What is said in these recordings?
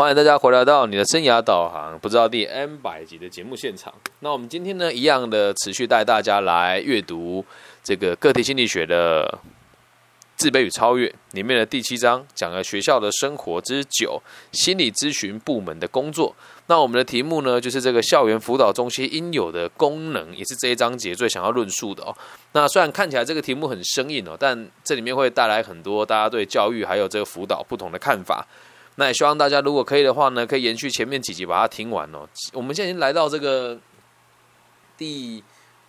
欢迎大家回来到你的生涯导航，不知道第 N 百集的节目现场。那我们今天呢，一样的持续带大家来阅读这个个体心理学的自卑与超越里面的第七章，讲了学校的生活之九，心理咨询部门的工作。那我们的题目呢，就是这个校园辅导中心应有的功能，也是这一章节最想要论述的哦。那虽然看起来这个题目很生硬哦，但这里面会带来很多大家对教育还有这个辅导不同的看法。那也希望大家如果可以的话呢，可以延续前面几集把它听完哦。我们现在已经来到这个第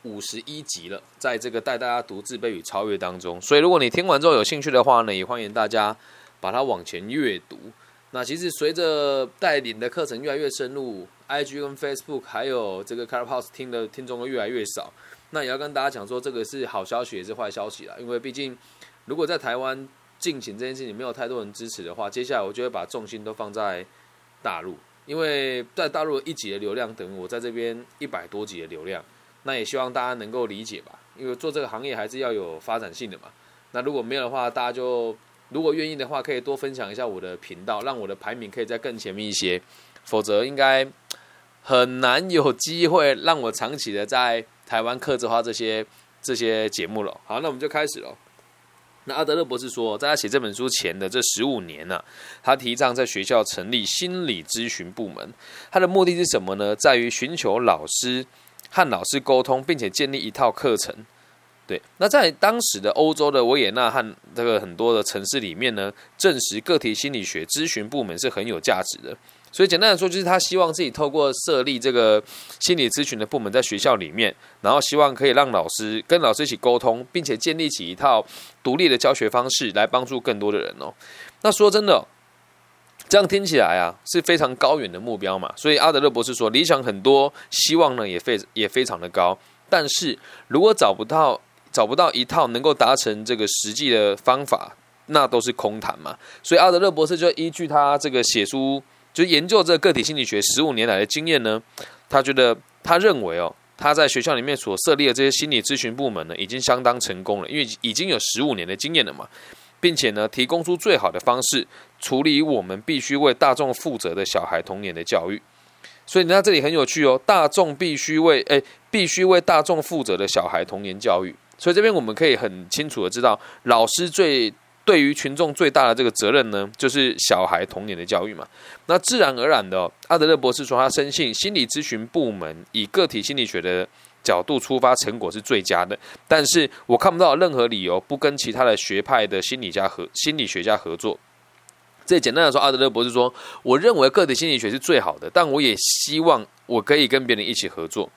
五十一集了，在这个带大家读自卑与超越当中，所以如果你听完之后有兴趣的话呢，也欢迎大家把它往前阅读。那其实随着带领的课程越来越深入，IG 跟 Facebook 还有这个 Carpos 听的听众都越来越少。那也要跟大家讲说，这个是好消息也是坏消息啦，因为毕竟如果在台湾。进行这件事情没有太多人支持的话，接下来我就会把重心都放在大陆，因为在大陆一集的流量等于我在这边一百多集的流量，那也希望大家能够理解吧，因为做这个行业还是要有发展性的嘛。那如果没有的话，大家就如果愿意的话，可以多分享一下我的频道，让我的排名可以在更前面一些，否则应该很难有机会让我长期的在台湾客制化这些这些节目了。好，那我们就开始了。那阿德勒博士说，在他写这本书前的这十五年呢，他提倡在学校成立心理咨询部门。他的目的是什么呢？在于寻求老师和老师沟通，并且建立一套课程。对，那在当时的欧洲的维也纳和这个很多的城市里面呢，证实个体心理学咨询部门是很有价值的。所以简单的说，就是他希望自己透过设立这个心理咨询的部门在学校里面，然后希望可以让老师跟老师一起沟通，并且建立起一套独立的教学方式，来帮助更多的人哦。那说真的，这样听起来啊是非常高远的目标嘛。所以阿德勒博士说，理想很多，希望呢也非也非常的高。但是如果找不到找不到一套能够达成这个实际的方法，那都是空谈嘛。所以阿德勒博士就依据他这个写书。就研究这个个体心理学十五年来的经验呢，他觉得他认为哦，他在学校里面所设立的这些心理咨询部门呢，已经相当成功了，因为已经有十五年的经验了嘛，并且呢，提供出最好的方式处理我们必须为大众负责的小孩童年的教育。所以你看这里很有趣哦，大众必须为诶必须为大众负责的小孩童年教育。所以这边我们可以很清楚的知道，老师最。对于群众最大的这个责任呢，就是小孩童年的教育嘛。那自然而然的，阿德勒博士说，他深信心理咨询部门以个体心理学的角度出发，成果是最佳的。但是我看不到任何理由不跟其他的学派的心理家合心理学家合作。这简单的说，阿德勒博士说，我认为个体心理学是最好的，但我也希望我可以跟别人一起合作。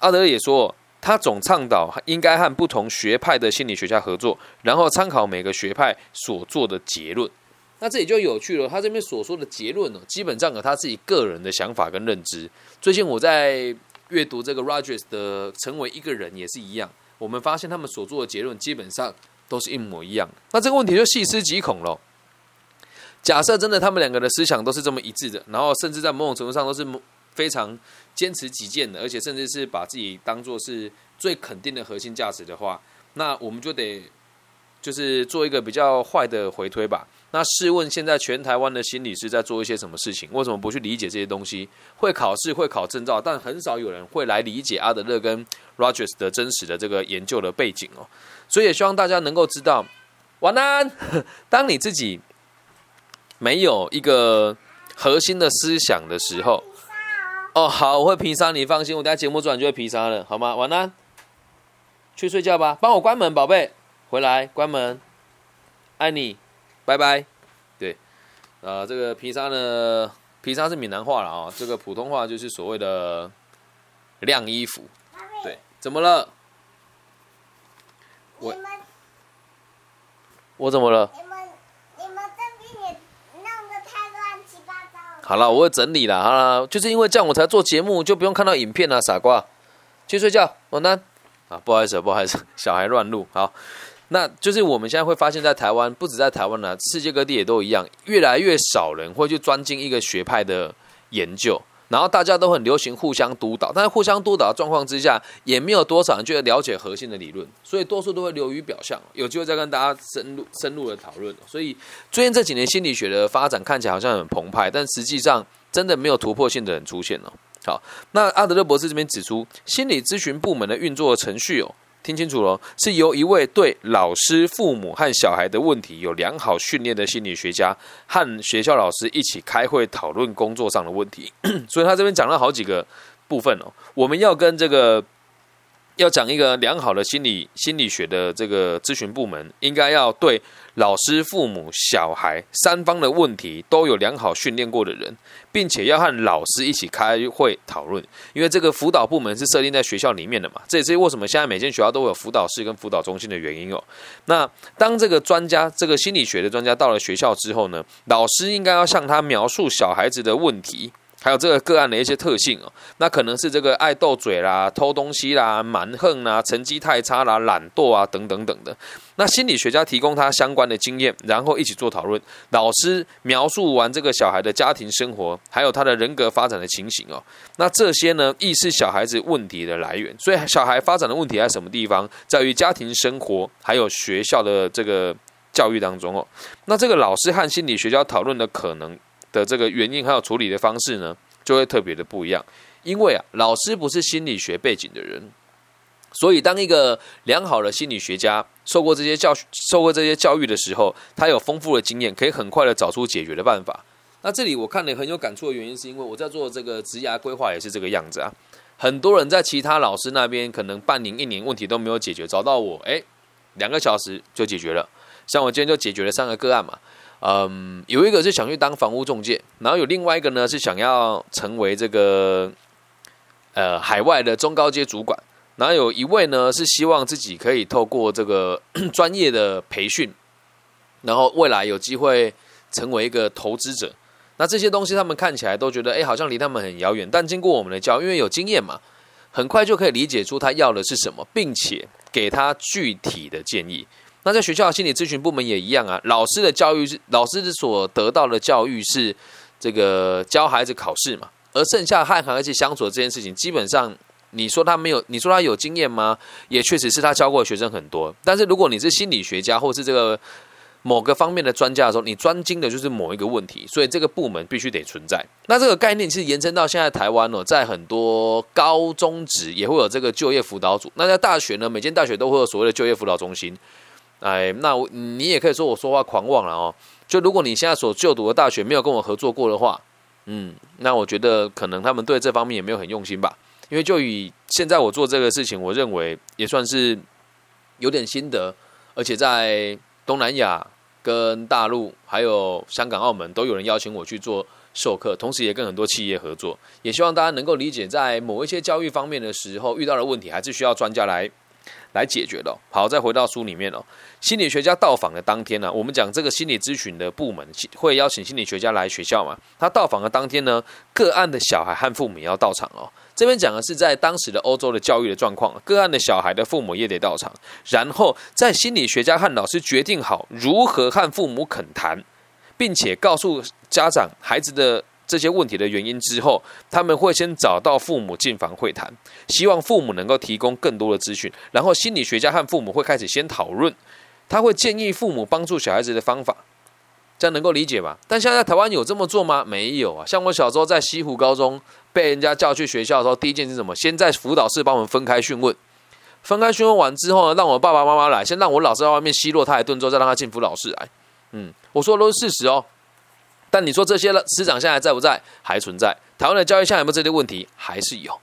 阿德勒也说。他总倡导应该和不同学派的心理学家合作，然后参考每个学派所做的结论。那这里就有趣了。他这边所说的结论呢，基本上有他自己个人的想法跟认知。最近我在阅读这个 Rogers 的《成为一个人》也是一样，我们发现他们所做的结论基本上都是一模一样。那这个问题就细思极恐了。假设真的他们两个的思想都是这么一致的，然后甚至在某种程度上都是非常。坚持己见的，而且甚至是把自己当做是最肯定的核心价值的话，那我们就得就是做一个比较坏的回推吧。那试问，现在全台湾的心理师在做一些什么事情？为什么不去理解这些东西？会考试，会考证照，但很少有人会来理解阿德勒跟 Rogers 的真实的这个研究的背景哦。所以也希望大家能够知道，晚安。当你自己没有一个核心的思想的时候。哦，好，我会皮沙，你放心，我等下节目做完就会皮沙了，好吗？晚安，去睡觉吧，帮我关门，宝贝，回来关门，爱你，拜拜。对，呃，这个皮沙呢，皮沙是闽南话了啊，这个普通话就是所谓的晾衣服。对，怎么了？我我怎么了？好了，我会整理了。好了，就是因为这样我才做节目，就不用看到影片了，傻瓜。去睡觉，晚安。啊，不好意思，不好意思，小孩乱录。好，那就是我们现在会发现，在台湾，不止在台湾呢，世界各地也都一样，越来越少人会去钻进一个学派的研究。然后大家都很流行互相督导，但是互相督导的状况之下，也没有多少人去了解核心的理论，所以多数都会流于表象。有机会再跟大家深入深入的讨论。所以最近这几年心理学的发展看起来好像很澎湃，但实际上真的没有突破性的人出现哦。好，那阿德勒博士这边指出，心理咨询部门的运作程序哦。听清楚了，是由一位对老师、父母和小孩的问题有良好训练的心理学家和学校老师一起开会讨论工作上的问题。所以他这边讲了好几个部分哦，我们要跟这个。要讲一个良好的心理心理学的这个咨询部门，应该要对老师、父母、小孩三方的问题都有良好训练过的人，并且要和老师一起开会讨论。因为这个辅导部门是设定在学校里面的嘛，这也是为什么现在每间学校都有辅导室跟辅导中心的原因哦。那当这个专家，这个心理学的专家到了学校之后呢，老师应该要向他描述小孩子的问题。还有这个个案的一些特性哦，那可能是这个爱斗嘴啦、偷东西啦、蛮横啦、成绩太差啦、懒惰啊等等等的。那心理学家提供他相关的经验，然后一起做讨论。老师描述完这个小孩的家庭生活，还有他的人格发展的情形哦。那这些呢，亦是小孩子问题的来源。所以小孩发展的问题在什么地方，在于家庭生活还有学校的这个教育当中哦。那这个老师和心理学家讨论的可能。的这个原因还有处理的方式呢，就会特别的不一样。因为啊，老师不是心理学背景的人，所以当一个良好的心理学家受过这些教受过这些教育的时候，他有丰富的经验，可以很快的找出解决的办法。那这里我看了很有感触的原因，是因为我在做这个职涯规划也是这个样子啊。很多人在其他老师那边可能半年一年问题都没有解决，找到我，哎，两个小时就解决了。像我今天就解决了三个个案嘛。嗯，有一个是想去当房屋中介，然后有另外一个呢是想要成为这个呃海外的中高阶主管，然后有一位呢是希望自己可以透过这个 专业的培训，然后未来有机会成为一个投资者。那这些东西他们看起来都觉得哎好像离他们很遥远，但经过我们的教，因为有经验嘛，很快就可以理解出他要的是什么，并且给他具体的建议。那在学校的心理咨询部门也一样啊，老师的教育是老师所得到的教育是这个教孩子考试嘛，而剩下和孩子相处的这件事情，基本上你说他没有，你说他有经验吗？也确实是他教过的学生很多，但是如果你是心理学家或是这个某个方面的专家的时候，你专精的就是某一个问题，所以这个部门必须得存在。那这个概念其实延伸到现在台湾哦，在很多高中职也会有这个就业辅导组，那在大学呢，每间大学都会有所谓的就业辅导中心。哎，那你也可以说我说话狂妄了哦。就如果你现在所就读的大学没有跟我合作过的话，嗯，那我觉得可能他们对这方面也没有很用心吧。因为就以现在我做这个事情，我认为也算是有点心得，而且在东南亚、跟大陆、还有香港、澳门都有人邀请我去做授课，同时也跟很多企业合作。也希望大家能够理解，在某一些教育方面的时候遇到的问题，还是需要专家来。来解决的。好，再回到书里面哦。心理学家到访的当天呢，我们讲这个心理咨询的部门会邀请心理学家来学校嘛？他到访的当天呢，个案的小孩和父母也要到场哦。这边讲的是在当时的欧洲的教育的状况，个案的小孩的父母也得到场，然后在心理学家和老师决定好如何和父母恳谈，并且告诉家长孩子的。这些问题的原因之后，他们会先找到父母进房会谈，希望父母能够提供更多的资讯，然后心理学家和父母会开始先讨论，他会建议父母帮助小孩子的方法，这样能够理解吧？但现在台湾有这么做吗？没有啊！像我小时候在西湖高中被人家叫去学校的时候，第一件是什么？先在辅导室帮我们分开讯问，分开讯问完之后呢，让我爸爸妈妈来，先让我老师在外面奚落他一顿之后，再让他进辅导室来。嗯，我说的都是事实哦。但你说这些了，师长现在在不在？还存在。台湾的教育现在有没有这些问题？还是有。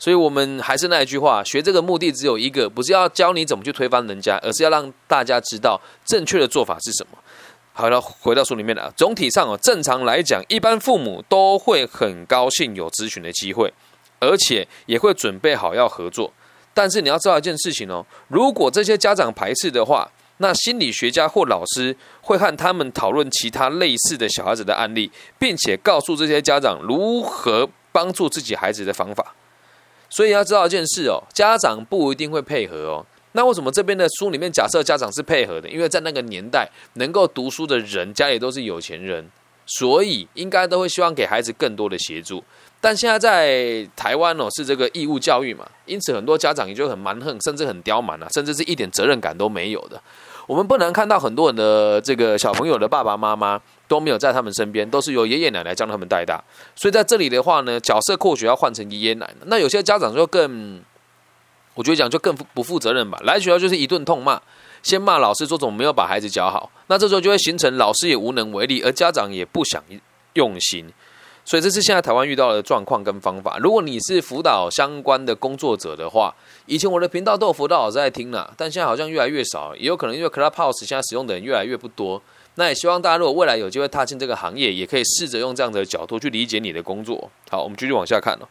所以，我们还是那一句话，学这个目的只有一个，不是要教你怎么去推翻人家，而是要让大家知道正确的做法是什么。好了，回到书里面了。总体上哦，正常来讲，一般父母都会很高兴有咨询的机会，而且也会准备好要合作。但是你要知道一件事情哦，如果这些家长排斥的话，那心理学家或老师会和他们讨论其他类似的小孩子的案例，并且告诉这些家长如何帮助自己孩子的方法。所以要知道一件事哦，家长不一定会配合哦。那为什么这边的书里面假设家长是配合的？因为在那个年代，能够读书的人家里都是有钱人，所以应该都会希望给孩子更多的协助。但现在在台湾哦，是这个义务教育嘛，因此很多家长也就很蛮横，甚至很刁蛮啊，甚至是一点责任感都没有的。我们不能看到很多人的这个小朋友的爸爸妈妈都没有在他们身边，都是由爷爷奶奶将他们带大。所以在这里的话呢，角色或许要换成爷爷奶奶。那有些家长就更，我觉得讲就更不负责任吧。来学校就是一顿痛骂，先骂老师说怎么没有把孩子教好，那这时候就会形成老师也无能为力，而家长也不想用心。所以这是现在台湾遇到的状况跟方法。如果你是辅导相关的工作者的话，以前我的频道都有辅导老师在听了，但现在好像越来越少，也有可能因为 Clubhouse 现在使用的人越来越不多。那也希望大家如果未来有机会踏进这个行业，也可以试着用这样的角度去理解你的工作。好，我们继续往下看哦。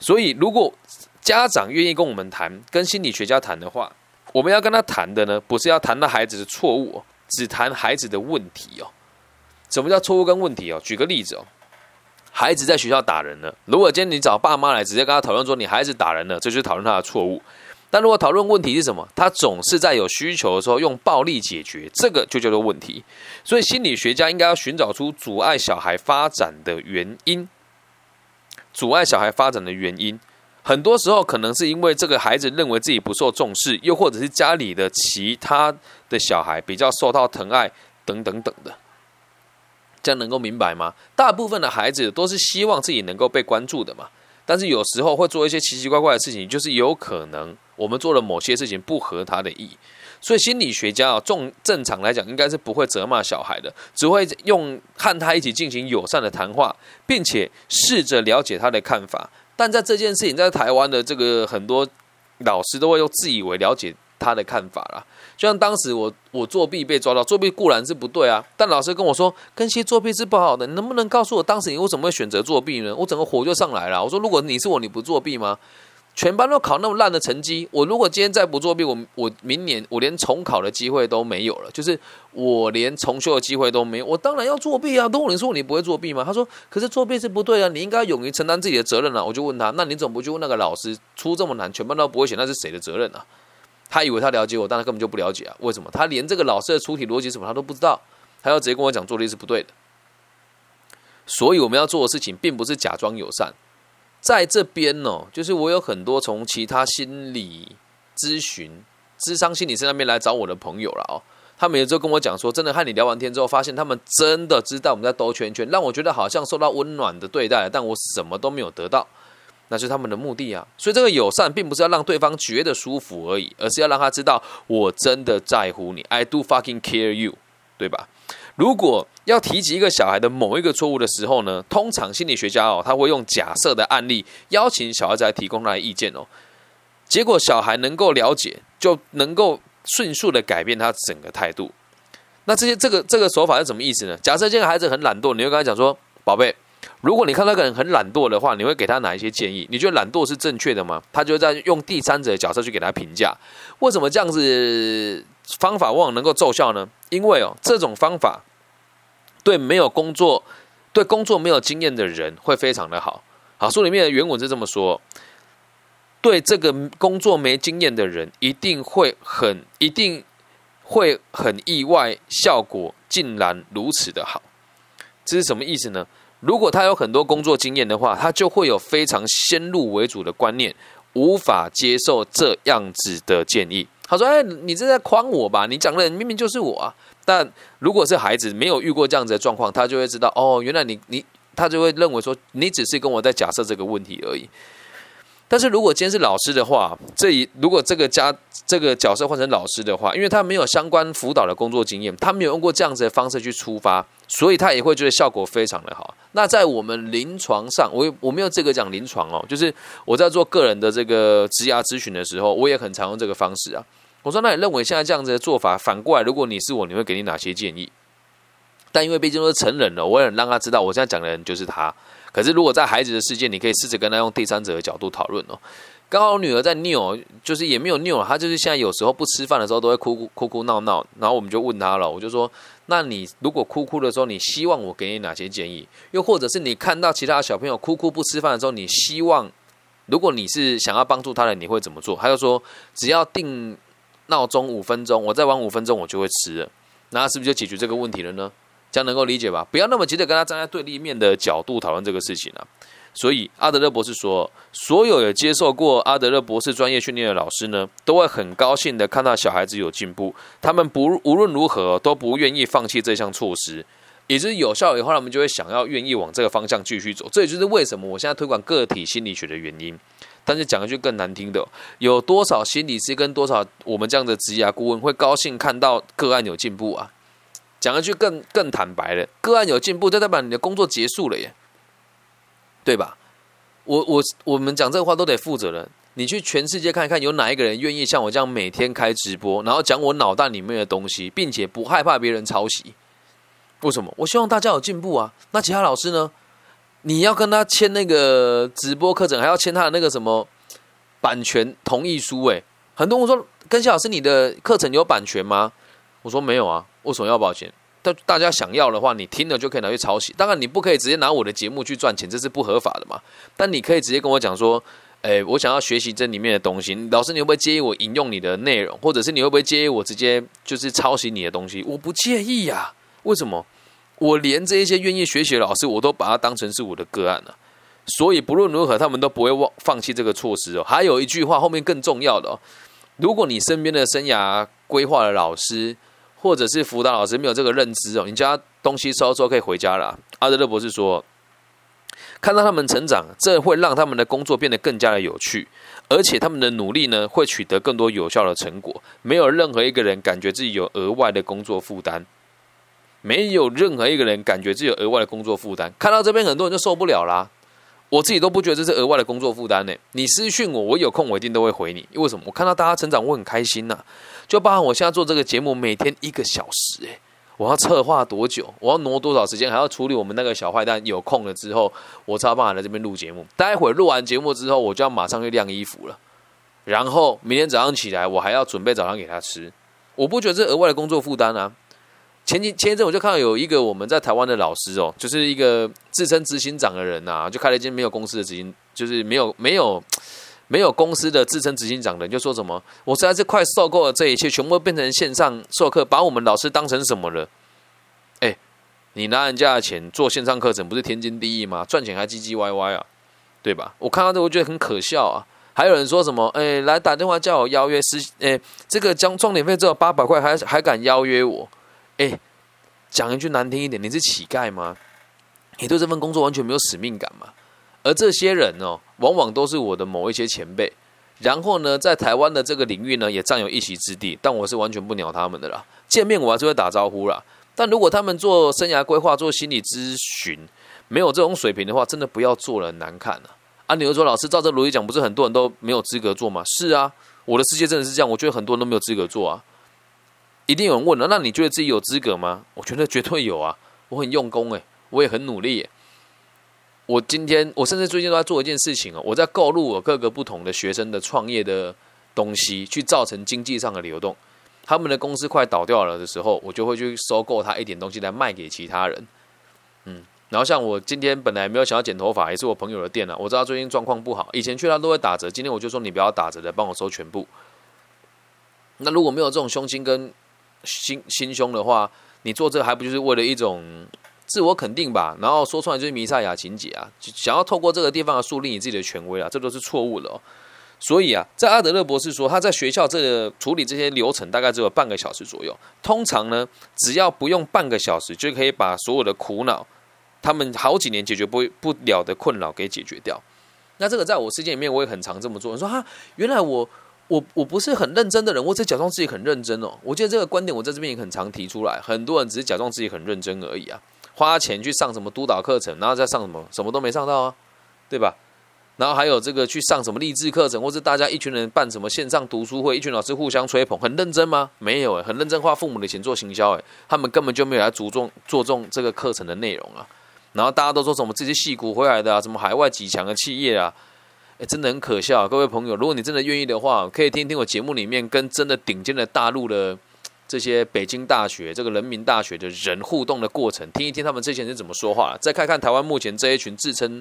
所以如果家长愿意跟我们谈，跟心理学家谈的话，我们要跟他谈的呢，不是要谈到孩子的错误，只谈孩子的问题哦。什么叫错误跟问题哦？举个例子哦。孩子在学校打人了。如果今天你找爸妈来，直接跟他讨论说你孩子打人了，这就是讨论他的错误。但如果讨论问题是什么，他总是在有需求的时候用暴力解决，这个就叫做问题。所以心理学家应该要寻找出阻碍小孩发展的原因。阻碍小孩发展的原因，很多时候可能是因为这个孩子认为自己不受重视，又或者是家里的其他的小孩比较受到疼爱，等等等的。这样能够明白吗？大部分的孩子都是希望自己能够被关注的嘛，但是有时候会做一些奇奇怪怪的事情，就是有可能我们做了某些事情不合他的意，所以心理学家啊，正正常来讲应该是不会责骂小孩的，只会用和他一起进行友善的谈话，并且试着了解他的看法。但在这件事情，在台湾的这个很多老师都会用自以为了解他的看法啦。就像当时我我作弊被抓到，作弊固然是不对啊，但老师跟我说，跟些作弊是不好的，你能不能告诉我当时你为什么会选择作弊呢？我整个火就上来了。我说，如果你是我，你不作弊吗？全班都考那么烂的成绩，我如果今天再不作弊，我我明年我连重考的机会都没有了，就是我连重修的机会都没有，我当然要作弊啊！如果你说你不会作弊吗？他说，可是作弊是不对啊，你应该勇于承担自己的责任啊！我就问他，那你怎么不去问那个老师，出这么难，全班都不会写，那是谁的责任啊？他以为他了解我，但他根本就不了解啊！为什么？他连这个老师的出题逻辑什么他都不知道，他要直接跟我讲做的是不对的。所以我们要做的事情，并不是假装友善。在这边呢，就是我有很多从其他心理咨询、智商心理师那边来找我的朋友了哦。他们有时候跟我讲说，真的和你聊完天之后，发现他们真的知道我们在兜圈圈，让我觉得好像受到温暖的对待，但我什么都没有得到。那是他们的目的啊，所以这个友善并不是要让对方觉得舒服而已，而是要让他知道我真的在乎你，I do fucking care you，对吧？如果要提及一个小孩的某一个错误的时候呢，通常心理学家哦，他会用假设的案例邀请小孩子来提供他的意见哦，结果小孩能够了解，就能够迅速的改变他整个态度。那这些这个这个手法是什么意思呢？假设这个孩子很懒惰，你会跟他讲说，宝贝。如果你看到个人很懒惰的话，你会给他哪一些建议？你觉得懒惰是正确的吗？他就在用第三者的角色去给他评价。为什么这样子方法往往能够奏效呢？因为哦，这种方法对没有工作、对工作没有经验的人会非常的好。好，书里面的原文是这么说：对这个工作没经验的人，一定会很、一定会很意外，效果竟然如此的好。这是什么意思呢？如果他有很多工作经验的话，他就会有非常先入为主的观念，无法接受这样子的建议。他说：“哎，你这在诓我吧？你讲的明明就是我啊！”但如果是孩子没有遇过这样子的状况，他就会知道哦，原来你你他就会认为说你只是跟我在假设这个问题而已。但是如果今天是老师的话，这一如果这个家这个角色换成老师的话，因为他没有相关辅导的工作经验，他没有用过这样子的方式去出发，所以他也会觉得效果非常的好。那在我们临床上，我我没有这个讲临床哦，就是我在做个人的这个职涯咨询的时候，我也很常用这个方式啊。我说，那你认为现在这样子的做法，反过来，如果你是我，你会给你哪些建议？但因为毕竟都是成人了，我也让他知道，我现在讲的人就是他。可是，如果在孩子的世界，你可以试着跟他用第三者的角度讨论哦。刚好我女儿在拗，就是也没有拗，她就是现在有时候不吃饭的时候都会哭哭哭哭闹闹。然后我们就问她了，我就说：那你如果哭哭的时候，你希望我给你哪些建议？又或者是你看到其他小朋友哭哭不吃饭的时候，你希望如果你是想要帮助他的，你会怎么做？他就说：只要定闹钟五分钟，我再晚五分钟，我就会吃了。那是不是就解决这个问题了呢？这样能够理解吧？不要那么急着跟他站在对立面的角度讨论这个事情啊。所以阿德勒博士说，所有有接受过阿德勒博士专业训练的老师呢，都会很高兴的看到小孩子有进步。他们不无论如何都不愿意放弃这项措施，也就是有效以后，他们就会想要愿意往这个方向继续走。这也就是为什么我现在推广个体心理学的原因。但是讲一句更难听的，有多少心理师跟多少我们这样的职业顾问会高兴看到个案有进步啊？讲一句更更坦白的，个案有进步，就代表你的工作结束了耶。对吧？我我我们讲这个话都得负责任。你去全世界看一看，有哪一个人愿意像我这样每天开直播，然后讲我脑袋里面的东西，并且不害怕别人抄袭？为什么？我希望大家有进步啊。那其他老师呢？你要跟他签那个直播课程，还要签他的那个什么版权同意书？诶，很多人说，跟谢老师，你的课程有版权吗？我说没有啊。为什么要保险？但大家想要的话，你听了就可以拿去抄袭。当然，你不可以直接拿我的节目去赚钱，这是不合法的嘛。但你可以直接跟我讲说：“哎，我想要学习这里面的东西，老师，你会不会介意我引用你的内容？或者是你会不会介意我直接就是抄袭你的东西？”我不介意呀。为什么？我连这一些愿意学习的老师，我都把它当成是我的个案了。所以不论如何，他们都不会忘放弃这个措施哦。还有一句话，后面更重要的哦：如果你身边的生涯规划的老师，或者是辅导老师没有这个认知哦，你家东西收收可以回家了。阿德勒博士说，看到他们成长，这会让他们的工作变得更加的有趣，而且他们的努力呢，会取得更多有效的成果。没有任何一个人感觉自己有额外的工作负担，没有任何一个人感觉自己有额外的工作负担。看到这边，很多人就受不了啦。我自己都不觉得这是额外的工作负担呢。你私讯我，我有空我一定都会回你。为什么？我看到大家成长，我很开心呐。就包含我现在做这个节目，每天一个小时，诶，我要策划多久？我要挪多少时间？还要处理我们那个小坏蛋有空了之后，我才有办法来这边录节目。待会录完节目之后，我就要马上去晾衣服了。然后明天早上起来，我还要准备早上给他吃。我不觉得这额外的工作负担啊。前几前一阵我就看到有一个我们在台湾的老师哦，就是一个自称执行长的人呐，就开了一间没有公司的执行，就是没有没有。没有公司的自称执行长的人就说什么，我实在是快受够了这一切，全部变成线上授课，把我们老师当成什么了？哎，你拿人家的钱做线上课程，不是天经地义吗？赚钱还唧唧歪歪啊，对吧？我看到这，我觉得很可笑啊。还有人说什么，哎，来打电话叫我邀约师，哎，这个交装点费只有八百块，还还敢邀约我？哎，讲一句难听一点，你是乞丐吗？你对这份工作完全没有使命感吗？而这些人哦，往往都是我的某一些前辈，然后呢，在台湾的这个领域呢，也占有一席之地。但我是完全不鸟他们的啦，见面我还是会打招呼啦。但如果他们做生涯规划、做心理咨询，没有这种水平的话，真的不要做了，难看啊！啊，你又说老师照这逻辑讲，不是很多人都没有资格做吗？是啊，我的世界真的是这样，我觉得很多人都没有资格做啊。一定有人问了，那你觉得自己有资格吗？我觉得绝对有啊，我很用功诶，我也很努力。我今天，我甚至最近都在做一件事情哦，我在购入我各个不同的学生的创业的东西，去造成经济上的流动。他们的公司快倒掉了的时候，我就会去收购他一点东西来卖给其他人。嗯，然后像我今天本来没有想要剪头发，也是我朋友的店啊，我知道最近状况不好，以前去他都会打折，今天我就说你不要打折的，帮我收全部。那如果没有这种胸襟跟心心胸的话，你做这还不就是为了一种？自我肯定吧，然后说出来就是弥赛亚情节啊，想要透过这个地方树立你自己的权威啊，这都是错误的哦。所以啊，在阿德勒博士说，他在学校这个处理这些流程大概只有半个小时左右。通常呢，只要不用半个小时，就可以把所有的苦恼，他们好几年解决不不了的困扰给解决掉。那这个在我世界里面，我也很常这么做。你说哈，原来我我我不是很认真的人，我只假装自己很认真哦。我觉得这个观点我在这边也很常提出来，很多人只是假装自己很认真而已啊。花钱去上什么督导课程，然后再上什么，什么都没上到啊，对吧？然后还有这个去上什么励志课程，或是大家一群人办什么线上读书会，一群老师互相吹捧，很认真吗？没有诶，很认真花父母的钱做行销诶，他们根本就没有来注重注重这个课程的内容啊。然后大家都说什么自己戏骨回来的啊，什么海外几强的企业啊，诶，真的很可笑。各位朋友，如果你真的愿意的话，可以听听我节目里面跟真的顶尖的大陆的。这些北京大学、这个人民大学的人互动的过程，听一听他们这些人怎么说话，再看看台湾目前这一群自称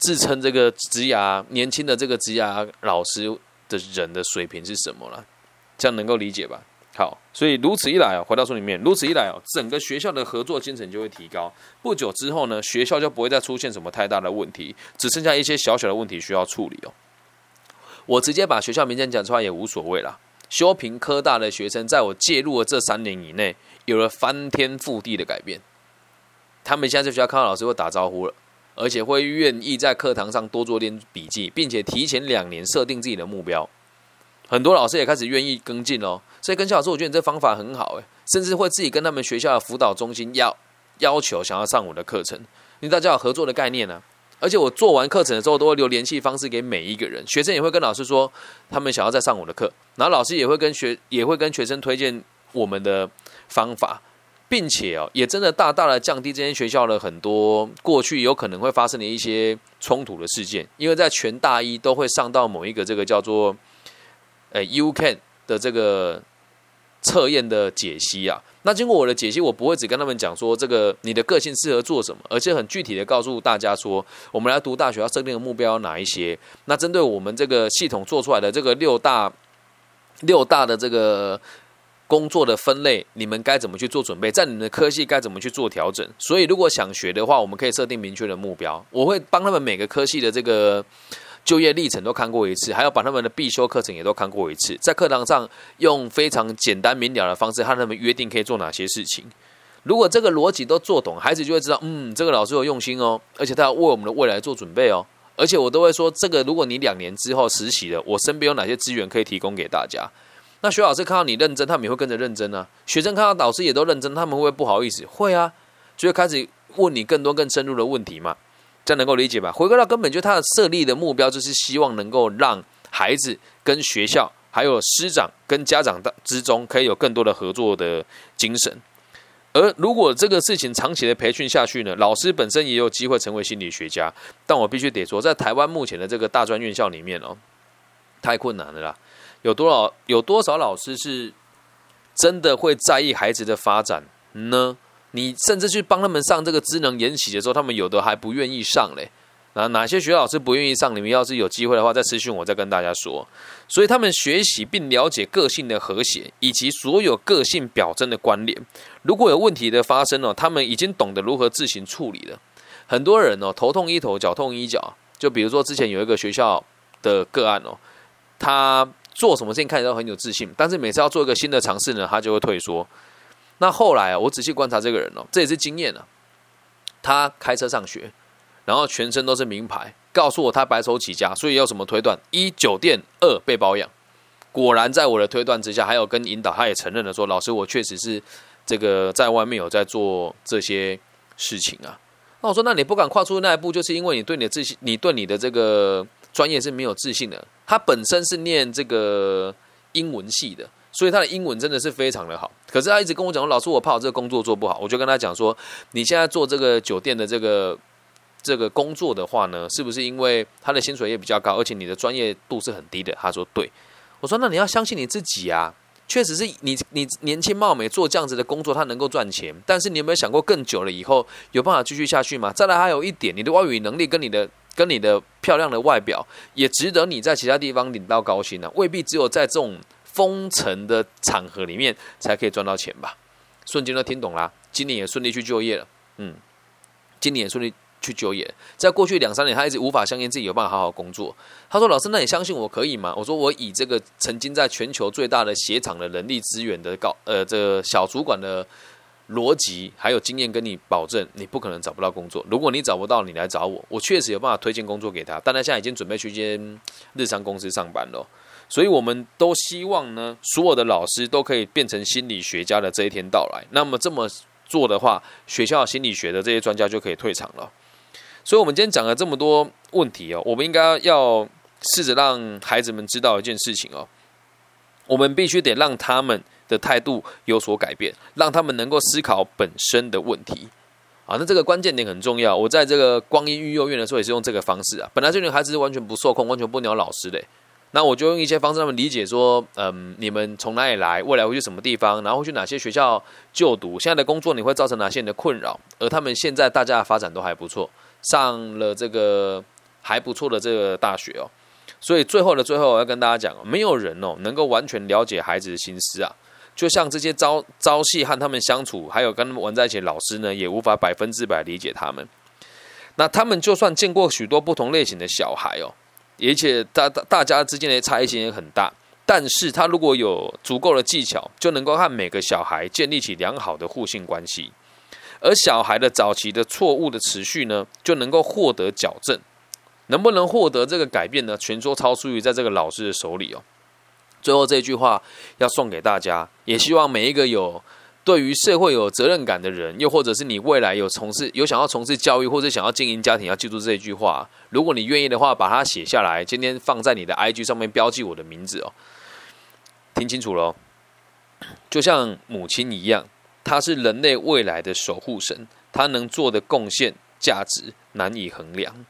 自称这个职涯年轻的这个职涯老师的人的水平是什么了，这样能够理解吧？好，所以如此一来哦，回到书里面，如此一来哦，整个学校的合作精神就会提高。不久之后呢，学校就不会再出现什么太大的问题，只剩下一些小小的问题需要处理哦。我直接把学校名称讲出来也无所谓啦。修平科大的学生，在我介入的这三年以内，有了翻天覆地的改变。他们现在在学校看到老师会打招呼了，而且会愿意在课堂上多做点笔记，并且提前两年设定自己的目标。很多老师也开始愿意跟进哦。所以跟小老师，我觉得你这方法很好诶，甚至会自己跟他们学校的辅导中心要要求想要上我的课程，因为大家有合作的概念呢。而且我做完课程的时候，都会留联系方式给每一个人，学生也会跟老师说他们想要再上我的课，然后老师也会跟学也会跟学生推荐我们的方法，并且哦，也真的大大的降低这间学校的很多过去有可能会发生的一些冲突的事件，因为在全大一都会上到某一个这个叫做呃 U Can 的这个。测验的解析啊，那经过我的解析，我不会只跟他们讲说这个你的个性适合做什么，而且很具体的告诉大家说，我们来读大学要设定的目标哪一些。那针对我们这个系统做出来的这个六大六大的这个工作的分类，你们该怎么去做准备？在你们的科系该怎么去做调整？所以如果想学的话，我们可以设定明确的目标，我会帮他们每个科系的这个。就业历程都看过一次，还要把他们的必修课程也都看过一次，在课堂上用非常简单明了的方式和他们约定可以做哪些事情。如果这个逻辑都做懂，孩子就会知道，嗯，这个老师有用心哦，而且他要为我们的未来做准备哦。而且我都会说，这个如果你两年之后实习了，我身边有哪些资源可以提供给大家。那学老师看到你认真，他们也会跟着认真呢。学生看到导师也都认真，他们会不会不好意思？会啊，就会开始问你更多更深入的问题嘛。这样能够理解吧？回归到根本，就他的设立的目标就是希望能够让孩子跟学校、还有师长跟家长的之中，可以有更多的合作的精神。而如果这个事情长期的培训下去呢，老师本身也有机会成为心理学家。但我必须得说，在台湾目前的这个大专院校里面哦，太困难了啦。有多少有多少老师是真的会在意孩子的发展呢？你甚至去帮他们上这个智能研习的时候，他们有的还不愿意上嘞。那，哪些学老师不愿意上？你们要是有机会的话，再私讯我，再跟大家说。所以他们学习并了解个性的和谐，以及所有个性表征的关联。如果有问题的发生哦，他们已经懂得如何自行处理了。很多人哦，头痛医头，脚痛医脚。就比如说之前有一个学校的个案哦，他做什么事情看起来都很有自信，但是每次要做一个新的尝试呢，他就会退缩。那后来啊，我仔细观察这个人哦，这也是经验了。他开车上学，然后全身都是名牌，告诉我他白手起家，所以要什么推断？一酒店，二被包养。果然在我的推断之下，还有跟引导，他也承认了说：“老师，我确实是这个在外面有在做这些事情啊。”那我说：“那你不敢跨出那一步，就是因为你对你的自信，你对你的这个专业是没有自信的。”他本身是念这个英文系的。所以他的英文真的是非常的好，可是他一直跟我讲：“老师，我怕我这个工作做不好。”我就跟他讲说：“你现在做这个酒店的这个这个工作的话呢，是不是因为他的薪水也比较高，而且你的专业度是很低的？”他说：“对。”我说：“那你要相信你自己啊，确实是你你年轻貌美做这样子的工作，他能够赚钱。但是你有没有想过更久了以后有办法继续下去吗？再来还有一点，你的外语能力跟你的跟你的漂亮的外表也值得你在其他地方领到高薪呢？未必只有在这种。”封城的场合里面才可以赚到钱吧？瞬间都听懂啦。今年也顺利去就业了，嗯，今年也顺利去就业。在过去两三年，他一直无法相信自己有办法好好工作。他说：“老师，那你相信我可以吗？”我说：“我以这个曾经在全球最大的鞋厂的人力资源的高呃这小主管的逻辑还有经验，跟你保证，你不可能找不到工作。如果你找不到，你来找我，我确实有办法推荐工作给他。但他现在已经准备去一间日商公司上班了。”所以，我们都希望呢，所有的老师都可以变成心理学家的这一天到来。那么这么做的话，学校心理学的这些专家就可以退场了。所以，我们今天讲了这么多问题哦，我们应该要试着让孩子们知道一件事情哦，我们必须得让他们的态度有所改变，让他们能够思考本身的问题啊。那这个关键点很重要。我在这个光阴育幼院的时候也是用这个方式啊。本来这群孩子是完全不受控，完全不鸟老师的。那我就用一些方式他们理解说，嗯，你们从哪里来，未来会去什么地方，然后会去哪些学校就读，现在的工作你会造成哪些人的困扰，而他们现在大家的发展都还不错，上了这个还不错的这个大学哦，所以最后的最后，我要跟大家讲，没有人哦能够完全了解孩子的心思啊，就像这些朝朝夕和他们相处，还有跟他们玩在一起的老师呢，也无法百分之百理解他们。那他们就算见过许多不同类型的小孩哦，而且大大大家之间的差异性也很大，但是他如果有足够的技巧，就能够和每个小孩建立起良好的互信关系。而小孩的早期的错误的持续呢，就能够获得矫正。能不能获得这个改变呢？全说超出于在这个老师的手里哦。最后这句话要送给大家，也希望每一个有对于社会有责任感的人，又或者是你未来有从事有想要从事教育或者想要经营家庭，要记住这句话。如果你愿意的话，把它写下来，今天放在你的 IG 上面标记我的名字哦。听清楚喽，就像母亲一样，她是人类未来的守护神，她能做的贡献价值难以衡量。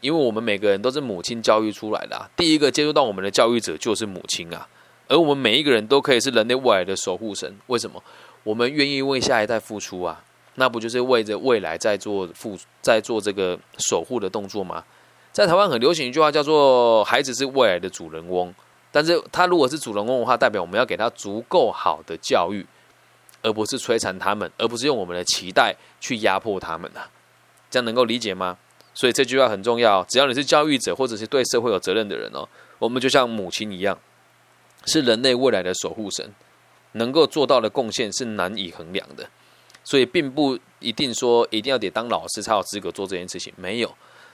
因为我们每个人都是母亲教育出来的，第一个接触到我们的教育者就是母亲啊，而我们每一个人都可以是人类未来的守护神。为什么？我们愿意为下一代付出啊，那不就是为着未来在做付在做这个守护的动作吗？在台湾很流行一句话叫做“孩子是未来的主人翁”，但是他如果是主人翁的话，代表我们要给他足够好的教育，而不是摧残他们，而不是用我们的期待去压迫他们啊。这样能够理解吗？所以这句话很重要。只要你是教育者，或者是对社会有责任的人哦，我们就像母亲一样，是人类未来的守护神，能够做到的贡献是难以衡量的。所以并不一定说一定要得当老师才有资格做这件事情。没有，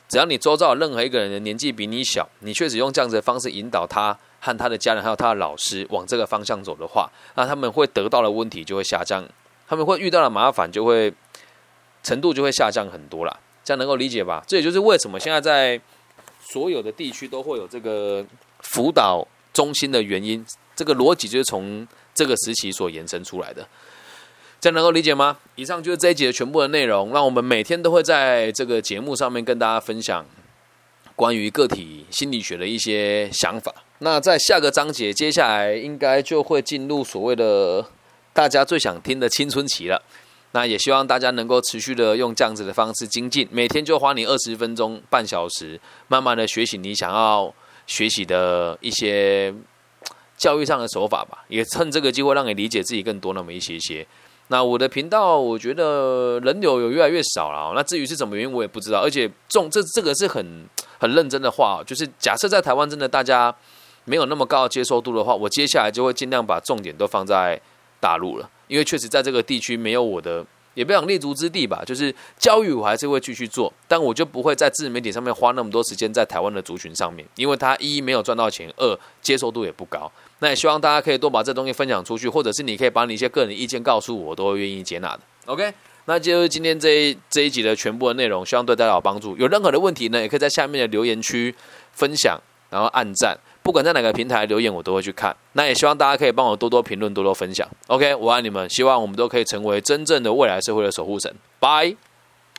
只要你周遭任何一个人的年纪比你小，你确实用这样子的方式引导他和他的家人还有他的老师往这个方向走的话，那他们会得到的问题就会下降，他们会遇到的麻烦就会程度就会下降很多了。这样能够理解吧？这也就是为什么现在在所有的地区都会有这个辅导中心的原因。这个逻辑就是从这个时期所延伸出来的。这样能够理解吗？以上就是这一集的全部的内容。那我们每天都会在这个节目上面跟大家分享关于个体心理学的一些想法。那在下个章节，接下来应该就会进入所谓的大家最想听的青春期了。那也希望大家能够持续的用这样子的方式精进，每天就花你二十分钟、半小时，慢慢的学习你想要学习的一些教育上的手法吧。也趁这个机会让你理解自己更多那么一些些。那我的频道，我觉得人流有越来越少了。那至于是什么原因，我也不知道。而且重这这个是很很认真的话，就是假设在台湾真的大家没有那么高的接受度的话，我接下来就会尽量把重点都放在大陆了。因为确实在这个地区没有我的，也不想立足之地吧。就是教育我还是会继续做，但我就不会在自媒体上面花那么多时间在台湾的族群上面，因为他一没有赚到钱，二接受度也不高。那也希望大家可以多把这东西分享出去，或者是你可以把你一些个人意见告诉我，都会愿意接纳的。OK，那就是今天这一这一集的全部的内容，希望对大家有帮助。有任何的问题呢，也可以在下面的留言区分享，然后按赞。不管在哪个平台留言，我都会去看。那也希望大家可以帮我多多评论，多多分享。OK，我爱你们，希望我们都可以成为真正的未来社会的守护神。拜。